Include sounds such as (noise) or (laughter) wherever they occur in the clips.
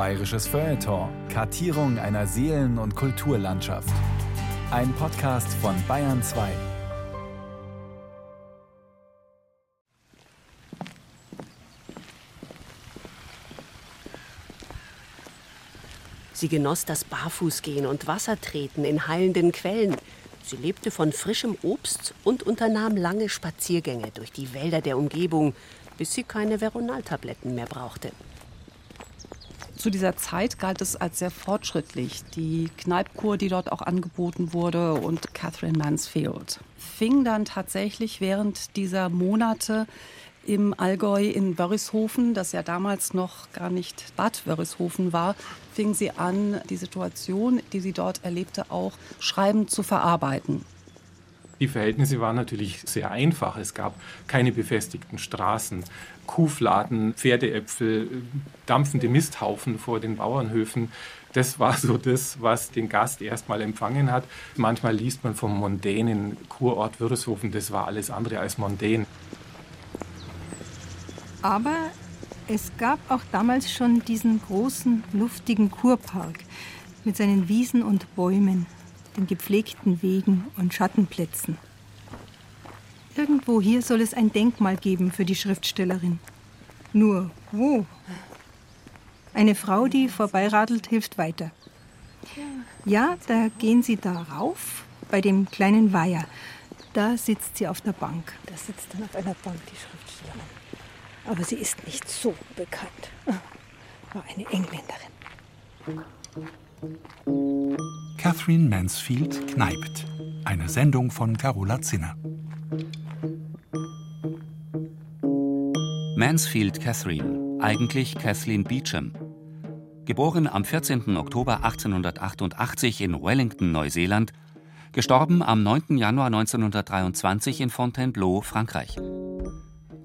Bayerisches Feuilleton. Kartierung einer Seelen- und Kulturlandschaft. Ein Podcast von Bayern 2. Sie genoss das Barfußgehen und Wassertreten in heilenden Quellen. Sie lebte von frischem Obst und unternahm lange Spaziergänge durch die Wälder der Umgebung, bis sie keine Veronaltabletten mehr brauchte. Zu dieser Zeit galt es als sehr fortschrittlich. Die Kneipkur, die dort auch angeboten wurde, und Catherine Mansfield fing dann tatsächlich während dieser Monate im Allgäu in Wörishofen, das ja damals noch gar nicht Bad Wörishofen war, fing sie an, die Situation, die sie dort erlebte, auch schreibend zu verarbeiten. Die Verhältnisse waren natürlich sehr einfach. Es gab keine befestigten Straßen, Kuhfladen, Pferdeäpfel, dampfende Misthaufen vor den Bauernhöfen. Das war so das, was den Gast erstmal empfangen hat. Manchmal liest man vom mondänen Kurort Würreshofen. Das war alles andere als mondän. Aber es gab auch damals schon diesen großen, luftigen Kurpark mit seinen Wiesen und Bäumen, den gepflegten Wegen und Schattenplätzen. Irgendwo hier soll es ein Denkmal geben für die Schriftstellerin. Nur wo? Eine Frau, die vorbeiradelt, hilft weiter. Ja, da gehen sie da rauf, bei dem kleinen Weiher. Da sitzt sie auf der Bank. Da sitzt dann auf einer Bank die Schriftstellerin. Aber sie ist nicht so bekannt. War eine Engländerin. Catherine Mansfield kneipt. Eine Sendung von Carola Zinner. Mansfield Catherine, eigentlich Kathleen Beecham. Geboren am 14. Oktober 1888 in Wellington, Neuseeland, gestorben am 9. Januar 1923 in Fontainebleau, Frankreich.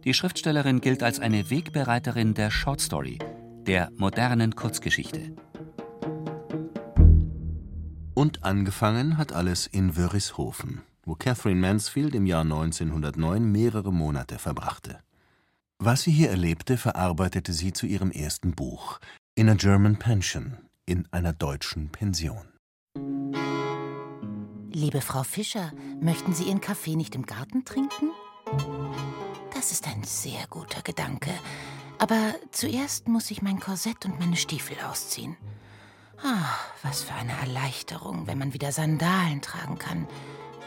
Die Schriftstellerin gilt als eine Wegbereiterin der Short Story, der modernen Kurzgeschichte. Und angefangen hat alles in Wörishofen, wo Catherine Mansfield im Jahr 1909 mehrere Monate verbrachte. Was sie hier erlebte, verarbeitete sie zu ihrem ersten Buch In a German Pension, in einer deutschen Pension. Liebe Frau Fischer, möchten Sie Ihren Kaffee nicht im Garten trinken? Das ist ein sehr guter Gedanke. Aber zuerst muss ich mein Korsett und meine Stiefel ausziehen. Ah, was für eine Erleichterung, wenn man wieder Sandalen tragen kann.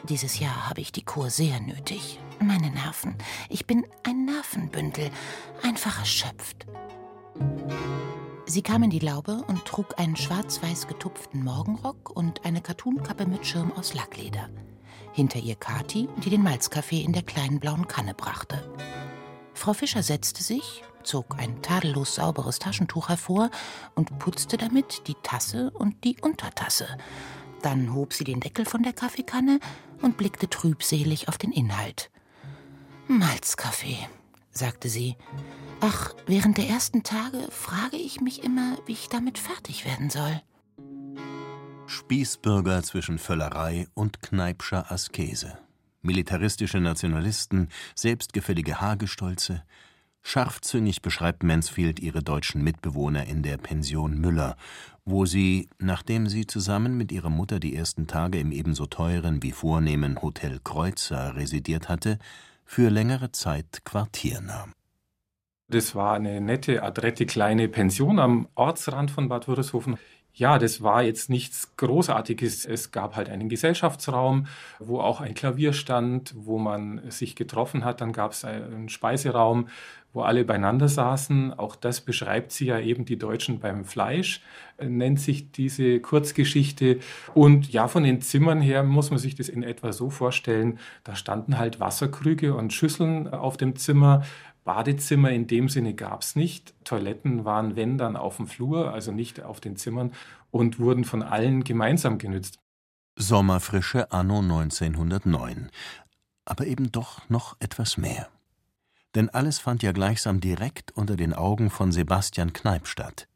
Dieses Jahr habe ich die Kur sehr nötig. Meine Nerven. Ich bin ein Nervenbündel, einfach erschöpft. Sie kam in die Laube und trug einen schwarz-weiß getupften Morgenrock und eine Kattunkappe mit Schirm aus Lackleder. Hinter ihr Kathi, die den Malzkaffee in der kleinen blauen Kanne brachte. Frau Fischer setzte sich, zog ein tadellos sauberes Taschentuch hervor und putzte damit die Tasse und die Untertasse. Dann hob sie den Deckel von der Kaffeekanne und blickte trübselig auf den Inhalt. Malzkaffee, sagte sie. Ach, während der ersten Tage frage ich mich immer, wie ich damit fertig werden soll. Spießbürger zwischen Völlerei und Kneipscher Askese. Militaristische Nationalisten, selbstgefällige Hagestolze. Scharfzüngig beschreibt Mansfield ihre deutschen Mitbewohner in der Pension Müller, wo sie, nachdem sie zusammen mit ihrer Mutter die ersten Tage im ebenso teuren wie vornehmen Hotel Kreuzer residiert hatte, für längere Zeit Quartier nahm. Das war eine nette, adrette kleine Pension am Ortsrand von Bad Wörishofen. Ja, das war jetzt nichts Großartiges. Es gab halt einen Gesellschaftsraum, wo auch ein Klavier stand, wo man sich getroffen hat. Dann gab es einen Speiseraum, wo alle beieinander saßen. Auch das beschreibt sie ja eben die Deutschen beim Fleisch, nennt sich diese Kurzgeschichte. Und ja, von den Zimmern her muss man sich das in etwa so vorstellen. Da standen halt Wasserkrüge und Schüsseln auf dem Zimmer. Badezimmer in dem Sinne gab es nicht. Toiletten waren, wenn dann, auf dem Flur, also nicht auf den Zimmern und wurden von allen gemeinsam genützt. Sommerfrische anno 1909. Aber eben doch noch etwas mehr. Denn alles fand ja gleichsam direkt unter den Augen von Sebastian Kneip statt.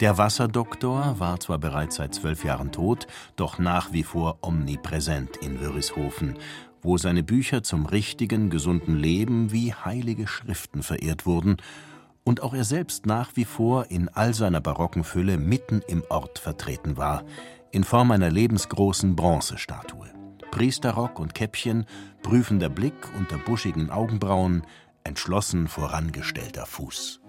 Der Wasserdoktor war zwar bereits seit zwölf Jahren tot, doch nach wie vor omnipräsent in Wörishofen wo seine Bücher zum richtigen, gesunden Leben wie heilige Schriften verehrt wurden und auch er selbst nach wie vor in all seiner barocken Fülle mitten im Ort vertreten war, in Form einer lebensgroßen Bronzestatue. Priesterrock und Käppchen, prüfender Blick unter buschigen Augenbrauen, entschlossen vorangestellter Fuß.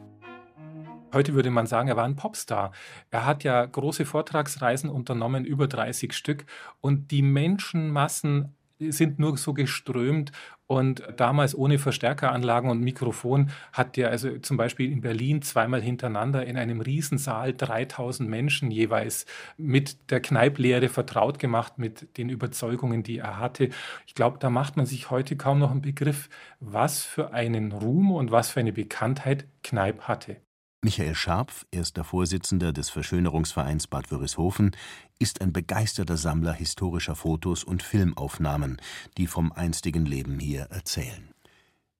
Heute würde man sagen, er war ein Popstar. Er hat ja große Vortragsreisen unternommen, über 30 Stück. Und die Menschenmassen sind nur so geströmt. Und damals ohne Verstärkeranlagen und Mikrofon hat der also zum Beispiel in Berlin zweimal hintereinander in einem Riesensaal 3000 Menschen jeweils mit der Kneiplehre vertraut gemacht, mit den Überzeugungen, die er hatte. Ich glaube, da macht man sich heute kaum noch einen Begriff, was für einen Ruhm und was für eine Bekanntheit Kneip hatte. Michael Scharpf, erster Vorsitzender des Verschönerungsvereins Bad Wörishofen, ist ein begeisterter Sammler historischer Fotos und Filmaufnahmen, die vom einstigen Leben hier erzählen.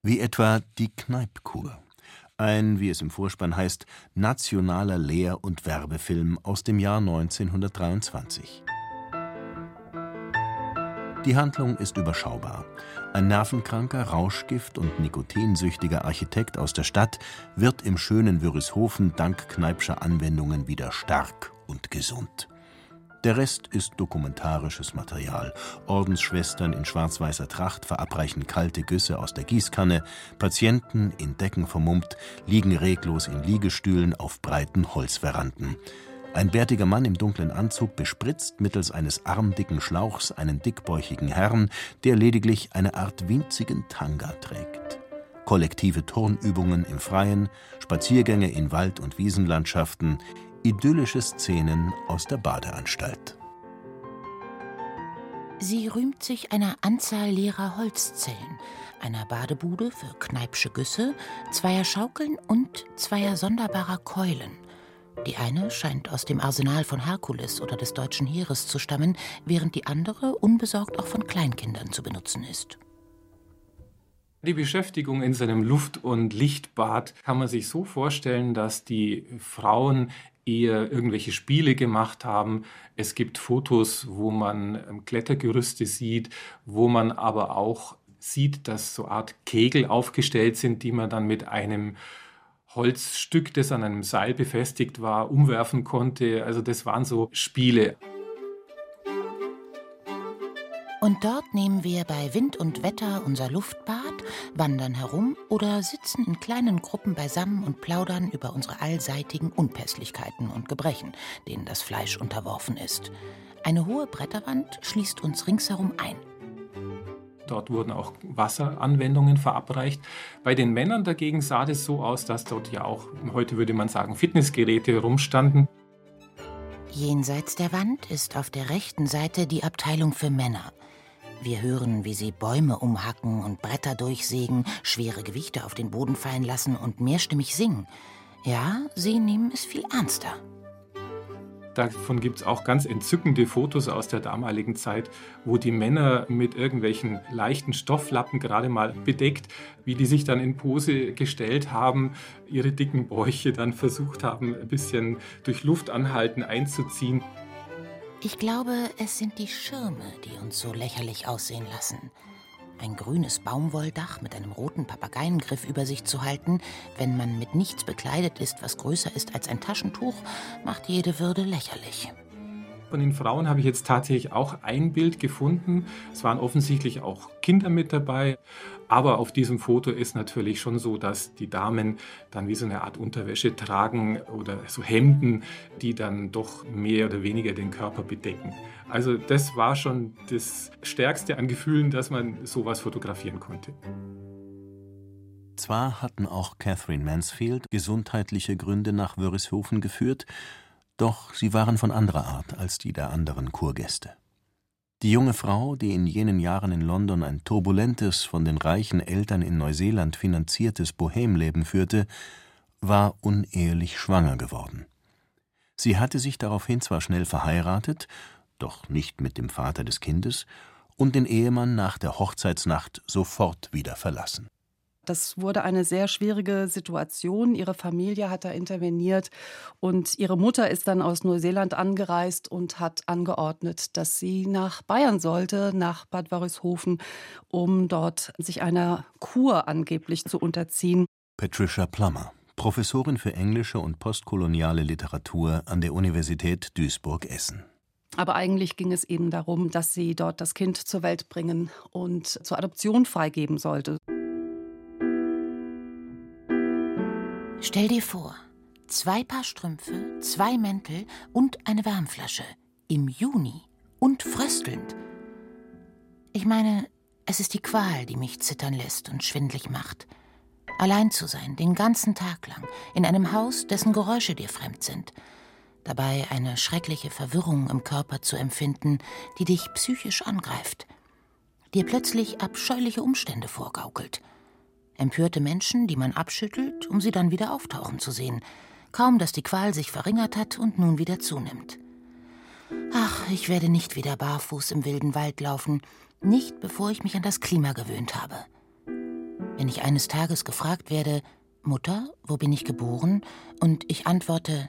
Wie etwa die Kneipkur, ein, wie es im Vorspann heißt, nationaler Lehr- und Werbefilm aus dem Jahr 1923. Die Handlung ist überschaubar. Ein nervenkranker, rauschgift- und nikotinsüchtiger Architekt aus der Stadt wird im schönen Wörishofen dank Kneipscher Anwendungen wieder stark und gesund. Der Rest ist dokumentarisches Material. Ordensschwestern in schwarz-weißer Tracht verabreichen kalte Güsse aus der Gießkanne, Patienten, in Decken vermummt, liegen reglos in Liegestühlen auf breiten Holzveranden. Ein bärtiger Mann im dunklen Anzug bespritzt mittels eines armdicken Schlauchs einen dickbäuchigen Herrn, der lediglich eine Art winzigen Tanga trägt. Kollektive Turnübungen im Freien, Spaziergänge in Wald- und Wiesenlandschaften, idyllische Szenen aus der Badeanstalt. Sie rühmt sich einer Anzahl leerer Holzzellen, einer Badebude für Kneipsche Güsse, zweier Schaukeln und zweier sonderbarer Keulen. Die eine scheint aus dem Arsenal von Herkules oder des deutschen Heeres zu stammen, während die andere unbesorgt auch von Kleinkindern zu benutzen ist. Die Beschäftigung in seinem Luft- und Lichtbad kann man sich so vorstellen, dass die Frauen eher irgendwelche Spiele gemacht haben. Es gibt Fotos, wo man ähm, Klettergerüste sieht, wo man aber auch sieht, dass so Art Kegel aufgestellt sind, die man dann mit einem Holzstück, das an einem Seil befestigt war, umwerfen konnte. Also das waren so Spiele. Und dort nehmen wir bei Wind und Wetter unser Luftbad, wandern herum oder sitzen in kleinen Gruppen beisammen und plaudern über unsere allseitigen Unpässlichkeiten und Gebrechen, denen das Fleisch unterworfen ist. Eine hohe Bretterwand schließt uns ringsherum ein. Dort wurden auch Wasseranwendungen verabreicht. Bei den Männern dagegen sah es so aus, dass dort ja auch, heute würde man sagen, Fitnessgeräte rumstanden. Jenseits der Wand ist auf der rechten Seite die Abteilung für Männer. Wir hören, wie sie Bäume umhacken und Bretter durchsägen, schwere Gewichte auf den Boden fallen lassen und mehrstimmig singen. Ja, sie nehmen es viel ernster. Davon gibt es auch ganz entzückende Fotos aus der damaligen Zeit, wo die Männer mit irgendwelchen leichten Stofflappen gerade mal bedeckt, wie die sich dann in Pose gestellt haben, ihre dicken Bäuche dann versucht haben, ein bisschen durch Luftanhalten einzuziehen. Ich glaube, es sind die Schirme, die uns so lächerlich aussehen lassen ein grünes Baumwolldach mit einem roten Papageiengriff über sich zu halten, wenn man mit nichts bekleidet ist, was größer ist als ein Taschentuch, macht jede Würde lächerlich. Von den Frauen habe ich jetzt tatsächlich auch ein Bild gefunden. Es waren offensichtlich auch Kinder mit dabei. Aber auf diesem Foto ist natürlich schon so, dass die Damen dann wie so eine Art Unterwäsche tragen oder so Hemden, die dann doch mehr oder weniger den Körper bedecken. Also das war schon das Stärkste an Gefühlen, dass man sowas fotografieren konnte. Zwar hatten auch Catherine Mansfield gesundheitliche Gründe nach Wörishofen geführt, doch sie waren von anderer Art als die der anderen Kurgäste. Die junge Frau, die in jenen Jahren in London ein turbulentes, von den reichen Eltern in Neuseeland finanziertes Bohemleben führte, war unehelich schwanger geworden. Sie hatte sich daraufhin zwar schnell verheiratet doch nicht mit dem Vater des Kindes, und den Ehemann nach der Hochzeitsnacht sofort wieder verlassen. Das wurde eine sehr schwierige Situation. Ihre Familie hat da interveniert und ihre Mutter ist dann aus Neuseeland angereist und hat angeordnet, dass sie nach Bayern sollte, nach Bad Wörishofen, um dort sich einer Kur angeblich zu unterziehen. Patricia Plummer, Professorin für englische und postkoloniale Literatur an der Universität Duisburg-Essen. Aber eigentlich ging es eben darum, dass sie dort das Kind zur Welt bringen und zur Adoption freigeben sollte. Stell dir vor, zwei Paar Strümpfe, zwei Mäntel und eine Wärmflasche im Juni und fröstelnd. Ich meine, es ist die Qual, die mich zittern lässt und schwindlig macht. Allein zu sein, den ganzen Tag lang, in einem Haus, dessen Geräusche dir fremd sind – dabei eine schreckliche Verwirrung im Körper zu empfinden, die dich psychisch angreift, dir plötzlich abscheuliche Umstände vorgaukelt. Empörte Menschen, die man abschüttelt, um sie dann wieder auftauchen zu sehen, kaum dass die Qual sich verringert hat und nun wieder zunimmt. Ach, ich werde nicht wieder barfuß im wilden Wald laufen, nicht bevor ich mich an das Klima gewöhnt habe. Wenn ich eines Tages gefragt werde, Mutter, wo bin ich geboren? und ich antworte,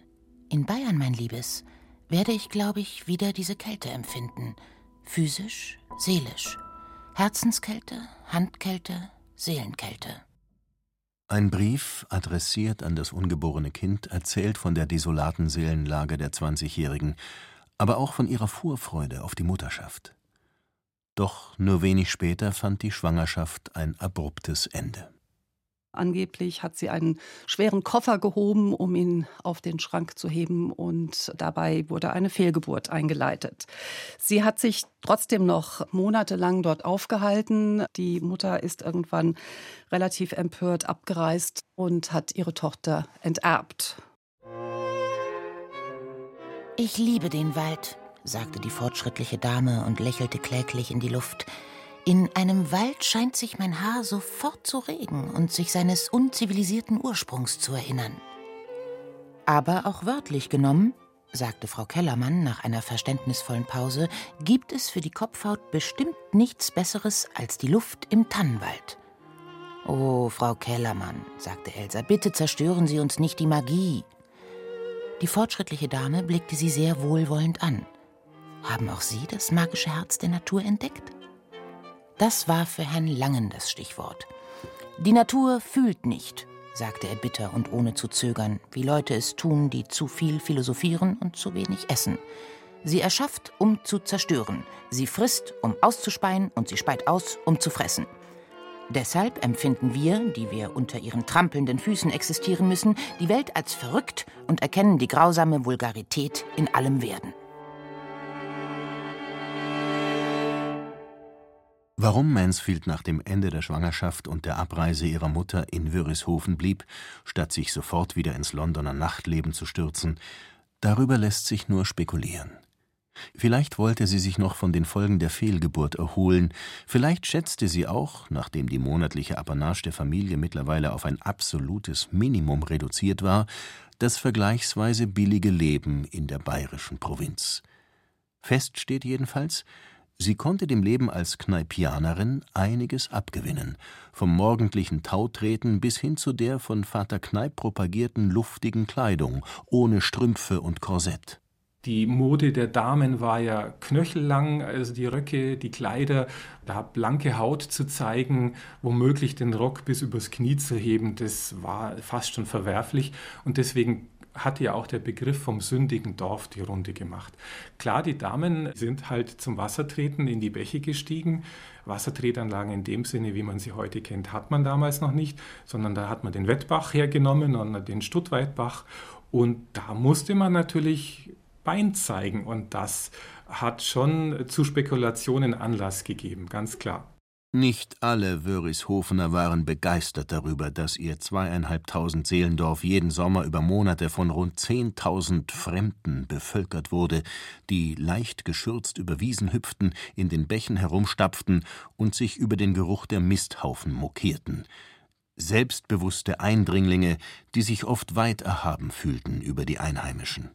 in Bayern, mein Liebes, werde ich, glaube ich, wieder diese Kälte empfinden. Physisch, seelisch. Herzenskälte, Handkälte, Seelenkälte. Ein Brief, adressiert an das ungeborene Kind, erzählt von der desolaten Seelenlage der Zwanzigjährigen, aber auch von ihrer Vorfreude auf die Mutterschaft. Doch nur wenig später fand die Schwangerschaft ein abruptes Ende. Angeblich hat sie einen schweren Koffer gehoben, um ihn auf den Schrank zu heben und dabei wurde eine Fehlgeburt eingeleitet. Sie hat sich trotzdem noch monatelang dort aufgehalten. Die Mutter ist irgendwann relativ empört abgereist und hat ihre Tochter enterbt. Ich liebe den Wald, sagte die fortschrittliche Dame und lächelte kläglich in die Luft. In einem Wald scheint sich mein Haar sofort zu regen und sich seines unzivilisierten Ursprungs zu erinnern. Aber auch wörtlich genommen, sagte Frau Kellermann nach einer verständnisvollen Pause, gibt es für die Kopfhaut bestimmt nichts Besseres als die Luft im Tannenwald. Oh, Frau Kellermann, sagte Elsa, bitte zerstören Sie uns nicht die Magie. Die fortschrittliche Dame blickte sie sehr wohlwollend an. Haben auch Sie das magische Herz der Natur entdeckt? Das war für Herrn Langen das Stichwort. Die Natur fühlt nicht, sagte er bitter und ohne zu zögern, wie Leute es tun, die zu viel philosophieren und zu wenig essen. Sie erschafft, um zu zerstören. Sie frisst, um auszuspeien, und sie speit aus, um zu fressen. Deshalb empfinden wir, die wir unter ihren trampelnden Füßen existieren müssen, die Welt als verrückt und erkennen die grausame Vulgarität in allem Werden. Warum Mansfield nach dem Ende der Schwangerschaft und der Abreise ihrer Mutter in Wörishofen blieb, statt sich sofort wieder ins Londoner Nachtleben zu stürzen, darüber lässt sich nur spekulieren. Vielleicht wollte sie sich noch von den Folgen der Fehlgeburt erholen, vielleicht schätzte sie auch, nachdem die monatliche Apanage der Familie mittlerweile auf ein absolutes Minimum reduziert war, das vergleichsweise billige Leben in der bayerischen Provinz. Fest steht jedenfalls, Sie konnte dem Leben als Kneipianerin einiges abgewinnen, vom morgendlichen Tautreten bis hin zu der von Vater Kneipp propagierten luftigen Kleidung ohne Strümpfe und Korsett. Die Mode der Damen war ja knöchellang, also die Röcke, die Kleider, da blanke Haut zu zeigen, womöglich den Rock bis übers Knie zu heben, das war fast schon verwerflich und deswegen hat ja auch der Begriff vom sündigen Dorf die Runde gemacht. Klar, die Damen sind halt zum Wassertreten in die Bäche gestiegen. Wassertretanlagen in dem Sinne, wie man sie heute kennt, hat man damals noch nicht, sondern da hat man den Wettbach hergenommen und den Stuttweitbach. Und da musste man natürlich Bein zeigen. Und das hat schon zu Spekulationen Anlass gegeben, ganz klar. Nicht alle Wörishofener waren begeistert darüber, dass ihr zweieinhalbtausend Seelendorf jeden Sommer über Monate von rund zehntausend Fremden bevölkert wurde, die leicht geschürzt über Wiesen hüpften, in den Bächen herumstapften und sich über den Geruch der Misthaufen mokierten. Selbstbewusste Eindringlinge, die sich oft weit erhaben fühlten über die Einheimischen.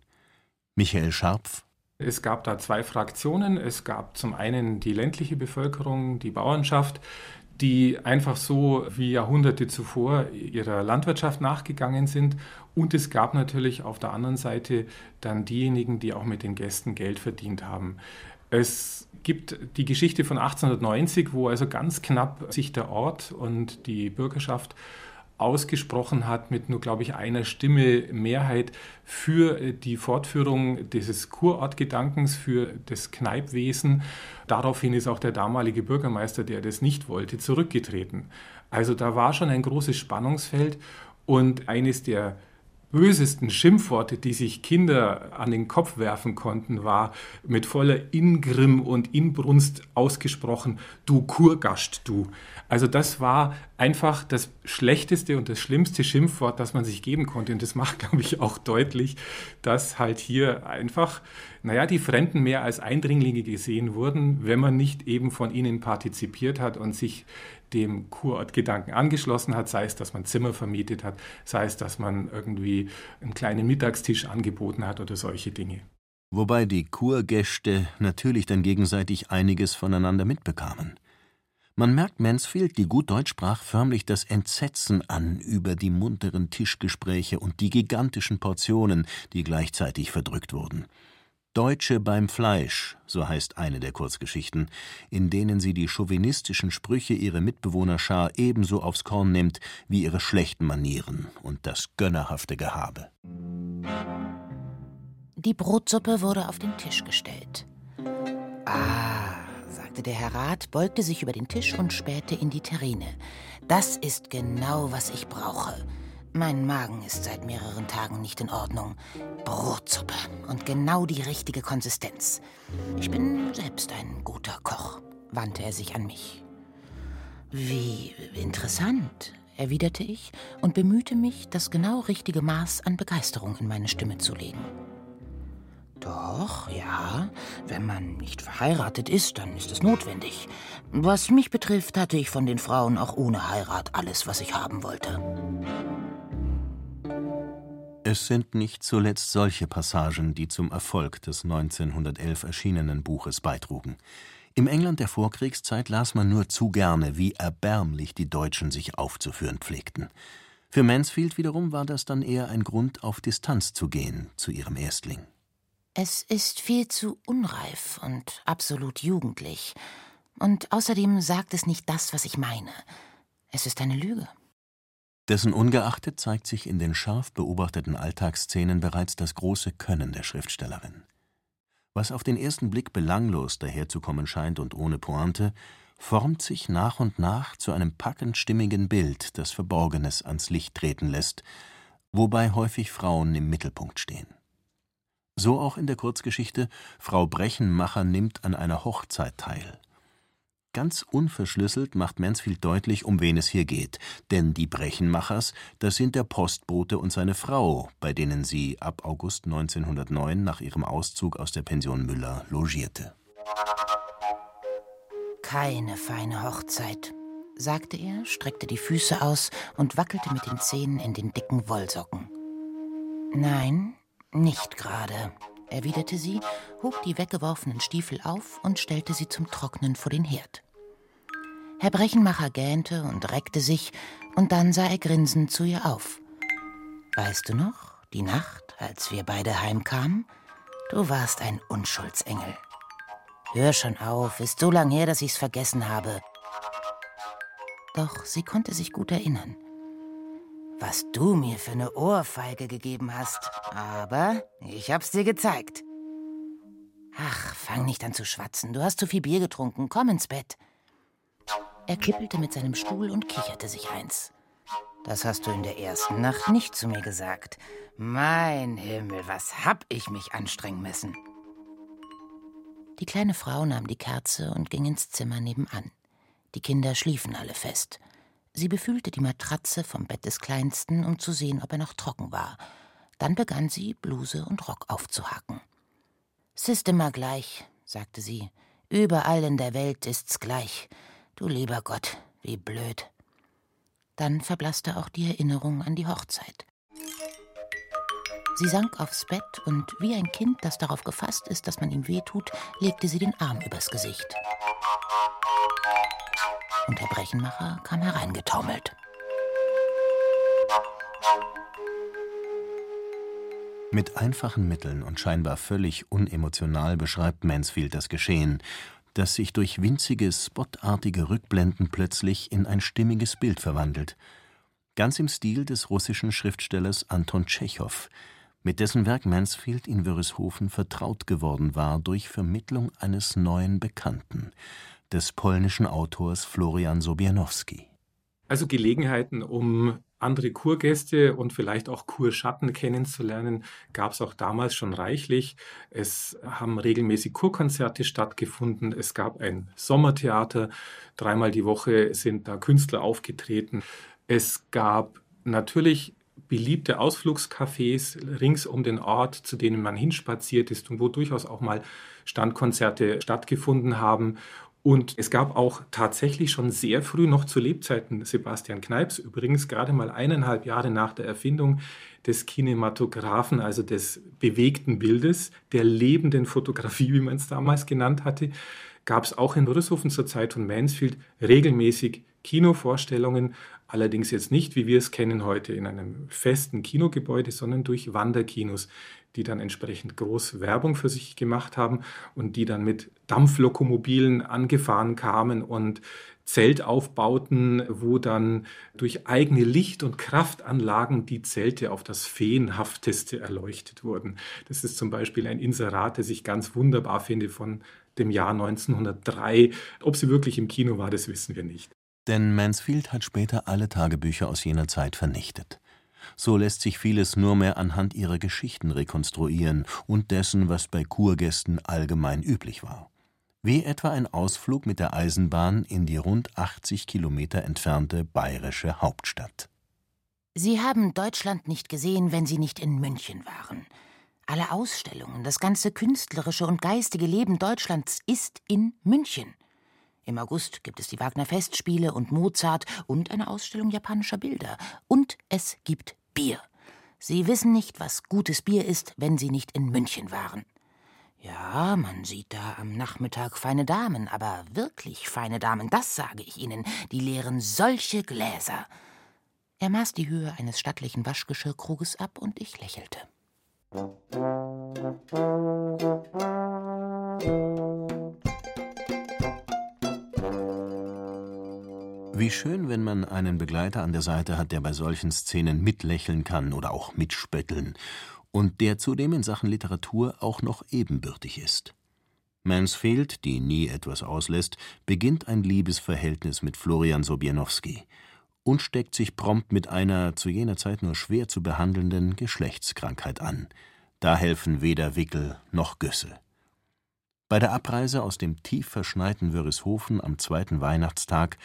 Michael Scharpf es gab da zwei Fraktionen. Es gab zum einen die ländliche Bevölkerung, die Bauernschaft, die einfach so wie Jahrhunderte zuvor ihrer Landwirtschaft nachgegangen sind. Und es gab natürlich auf der anderen Seite dann diejenigen, die auch mit den Gästen Geld verdient haben. Es gibt die Geschichte von 1890, wo also ganz knapp sich der Ort und die Bürgerschaft ausgesprochen hat mit nur, glaube ich, einer Stimme Mehrheit für äh, die Fortführung dieses Kurortgedankens, für das Kneipwesen. Daraufhin ist auch der damalige Bürgermeister, der das nicht wollte, zurückgetreten. Also da war schon ein großes Spannungsfeld und eines der bösesten Schimpfworte, die sich Kinder an den Kopf werfen konnten, war mit voller Ingrimm und Inbrunst ausgesprochen, du Kurgast, du. Also das war einfach das schlechteste und das schlimmste Schimpfwort, das man sich geben konnte. Und das macht, (laughs) glaube ich, auch deutlich, dass halt hier einfach, naja, die Fremden mehr als Eindringlinge gesehen wurden, wenn man nicht eben von ihnen partizipiert hat und sich dem Kurortgedanken angeschlossen hat, sei es, dass man Zimmer vermietet hat, sei es, dass man irgendwie einen kleinen Mittagstisch angeboten hat oder solche Dinge. Wobei die Kurgäste natürlich dann gegenseitig einiges voneinander mitbekamen. Man merkt Mansfield, die gut Deutsch sprach, förmlich das Entsetzen an über die munteren Tischgespräche und die gigantischen Portionen, die gleichzeitig verdrückt wurden. Deutsche beim Fleisch, so heißt eine der Kurzgeschichten, in denen sie die chauvinistischen Sprüche ihrer Mitbewohnerschar ebenso aufs Korn nimmt wie ihre schlechten Manieren und das gönnerhafte Gehabe. Die Brotsuppe wurde auf den Tisch gestellt. Ah, sagte der Herr Rat, beugte sich über den Tisch und spähte in die Terrine. Das ist genau, was ich brauche. Mein Magen ist seit mehreren Tagen nicht in Ordnung. Brotsuppe und genau die richtige Konsistenz. Ich bin selbst ein guter Koch, wandte er sich an mich. Wie interessant, erwiderte ich und bemühte mich, das genau richtige Maß an Begeisterung in meine Stimme zu legen. Doch, ja, wenn man nicht verheiratet ist, dann ist es notwendig. Was mich betrifft, hatte ich von den Frauen auch ohne Heirat alles, was ich haben wollte. Es sind nicht zuletzt solche Passagen, die zum Erfolg des 1911 erschienenen Buches beitrugen. Im England der Vorkriegszeit las man nur zu gerne, wie erbärmlich die Deutschen sich aufzuführen pflegten. Für Mansfield wiederum war das dann eher ein Grund, auf Distanz zu gehen zu ihrem Erstling. Es ist viel zu unreif und absolut jugendlich. Und außerdem sagt es nicht das, was ich meine. Es ist eine Lüge. Dessen ungeachtet zeigt sich in den scharf beobachteten Alltagsszenen bereits das große Können der Schriftstellerin. Was auf den ersten Blick belanglos daherzukommen scheint und ohne Pointe, formt sich nach und nach zu einem packend stimmigen Bild, das Verborgenes ans Licht treten lässt, wobei häufig Frauen im Mittelpunkt stehen. So auch in der Kurzgeschichte Frau Brechenmacher nimmt an einer Hochzeit teil Ganz unverschlüsselt macht Mansfield deutlich, um wen es hier geht, denn die Brechenmachers, das sind der Postbote und seine Frau, bei denen sie ab August 1909 nach ihrem Auszug aus der Pension Müller logierte. Keine feine Hochzeit, sagte er, streckte die Füße aus und wackelte mit den Zehen in den dicken Wollsocken. Nein, nicht gerade, erwiderte sie, hob die weggeworfenen Stiefel auf und stellte sie zum Trocknen vor den Herd. Herr Brechenmacher gähnte und reckte sich, und dann sah er grinsend zu ihr auf. Weißt du noch, die Nacht, als wir beide heimkamen? Du warst ein Unschuldsengel. Hör schon auf, ist so lang her, dass ich's vergessen habe. Doch sie konnte sich gut erinnern was du mir für eine Ohrfeige gegeben hast. Aber ich hab's dir gezeigt. Ach, fang nicht an zu schwatzen. Du hast zu viel Bier getrunken. Komm ins Bett. Er kippelte mit seinem Stuhl und kicherte sich eins. Das hast du in der ersten Nacht nicht zu mir gesagt. Mein Himmel, was hab ich mich anstrengen müssen. Die kleine Frau nahm die Kerze und ging ins Zimmer nebenan. Die Kinder schliefen alle fest. Sie befühlte die Matratze vom Bett des Kleinsten, um zu sehen, ob er noch trocken war. Dann begann sie, Bluse und Rock aufzuhaken. Es ist immer gleich, sagte sie. Überall in der Welt ist's gleich. Du lieber Gott, wie blöd. Dann verblasste auch die Erinnerung an die Hochzeit. Sie sank aufs Bett und wie ein Kind, das darauf gefasst ist, dass man ihm wehtut, legte sie den Arm übers Gesicht und der Brechenmacher kam hereingetaumelt. Mit einfachen Mitteln und scheinbar völlig unemotional beschreibt Mansfield das Geschehen, das sich durch winzige, spotartige Rückblenden plötzlich in ein stimmiges Bild verwandelt. Ganz im Stil des russischen Schriftstellers Anton Tschechow, mit dessen Werk Mansfield in Wörishofen vertraut geworden war durch Vermittlung eines neuen Bekannten, des polnischen Autors Florian Sobiernowski. Also Gelegenheiten, um andere Kurgäste und vielleicht auch Kurschatten kennenzulernen, gab es auch damals schon reichlich. Es haben regelmäßig Kurkonzerte stattgefunden. Es gab ein Sommertheater. Dreimal die Woche sind da Künstler aufgetreten. Es gab natürlich beliebte Ausflugscafés rings um den Ort, zu denen man hinspaziert ist und wo durchaus auch mal Standkonzerte stattgefunden haben. Und es gab auch tatsächlich schon sehr früh, noch zu Lebzeiten Sebastian Kneips, übrigens gerade mal eineinhalb Jahre nach der Erfindung des Kinematographen, also des bewegten Bildes, der lebenden Fotografie, wie man es damals genannt hatte, gab es auch in Rüsshofen zur Zeit von Mansfield regelmäßig Kinovorstellungen, allerdings jetzt nicht, wie wir es kennen heute, in einem festen Kinogebäude, sondern durch Wanderkinos, die dann entsprechend groß Werbung für sich gemacht haben und die dann mit Dampflokomobilen angefahren kamen und Zeltaufbauten, wo dann durch eigene Licht- und Kraftanlagen die Zelte auf das Feenhafteste erleuchtet wurden. Das ist zum Beispiel ein Inserat, das ich ganz wunderbar finde von dem Jahr 1903. Ob sie wirklich im Kino war, das wissen wir nicht. Denn Mansfield hat später alle Tagebücher aus jener Zeit vernichtet. So lässt sich vieles nur mehr anhand ihrer Geschichten rekonstruieren und dessen, was bei Kurgästen allgemein üblich war. Wie etwa ein Ausflug mit der Eisenbahn in die rund 80 Kilometer entfernte bayerische Hauptstadt. Sie haben Deutschland nicht gesehen, wenn Sie nicht in München waren. Alle Ausstellungen, das ganze künstlerische und geistige Leben Deutschlands ist in München. Im August gibt es die Wagner Festspiele und Mozart und eine Ausstellung japanischer Bilder. Und es gibt Bier. Sie wissen nicht, was gutes Bier ist, wenn Sie nicht in München waren. Ja, man sieht da am Nachmittag feine Damen, aber wirklich feine Damen, das sage ich Ihnen, die leeren solche Gläser. Er maß die Höhe eines stattlichen Waschgeschirrkruges ab und ich lächelte. Wie schön, wenn man einen Begleiter an der Seite hat, der bei solchen Szenen mitlächeln kann oder auch mitspötteln und der zudem in Sachen Literatur auch noch ebenbürtig ist. Mansfield, die nie etwas auslässt, beginnt ein Liebesverhältnis mit Florian Sobiernowski und steckt sich prompt mit einer zu jener Zeit nur schwer zu behandelnden Geschlechtskrankheit an. Da helfen weder Wickel noch Güsse. Bei der Abreise aus dem tief verschneiten Wörishofen am zweiten Weihnachtstag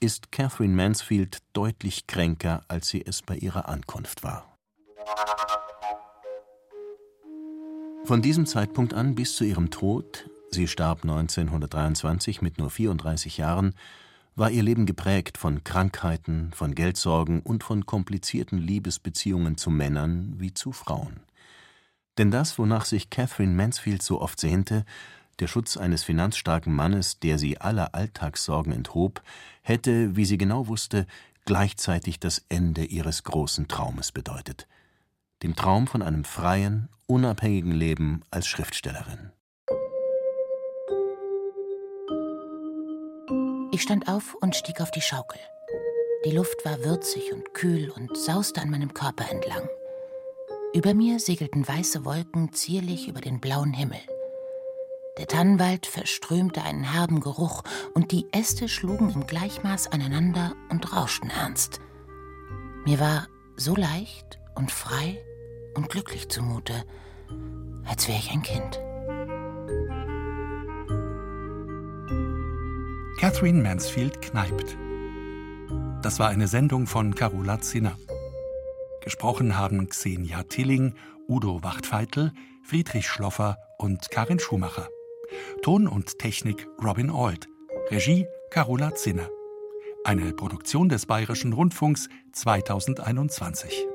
ist Catherine Mansfield deutlich kränker, als sie es bei ihrer Ankunft war. Von diesem Zeitpunkt an bis zu ihrem Tod sie starb 1923 mit nur 34 Jahren war ihr Leben geprägt von Krankheiten, von Geldsorgen und von komplizierten Liebesbeziehungen zu Männern wie zu Frauen. Denn das, wonach sich Catherine Mansfield so oft sehnte, der Schutz eines finanzstarken Mannes, der sie aller Alltagssorgen enthob, hätte, wie sie genau wusste, gleichzeitig das Ende ihres großen Traumes bedeutet, dem Traum von einem freien, unabhängigen Leben als Schriftstellerin. Ich stand auf und stieg auf die Schaukel. Die Luft war würzig und kühl und sauste an meinem Körper entlang. Über mir segelten weiße Wolken zierlich über den blauen Himmel. Der Tannenwald verströmte einen herben Geruch und die Äste schlugen im Gleichmaß aneinander und rauschten ernst. Mir war so leicht und frei und glücklich zumute, als wäre ich ein Kind. Catherine Mansfield kneipt. Das war eine Sendung von Carola Zinner. Gesprochen haben Xenia Tilling, Udo Wachtfeitel, Friedrich Schloffer und Karin Schumacher. Ton und Technik Robin Auld. Regie Carola Zinner. Eine Produktion des Bayerischen Rundfunks 2021.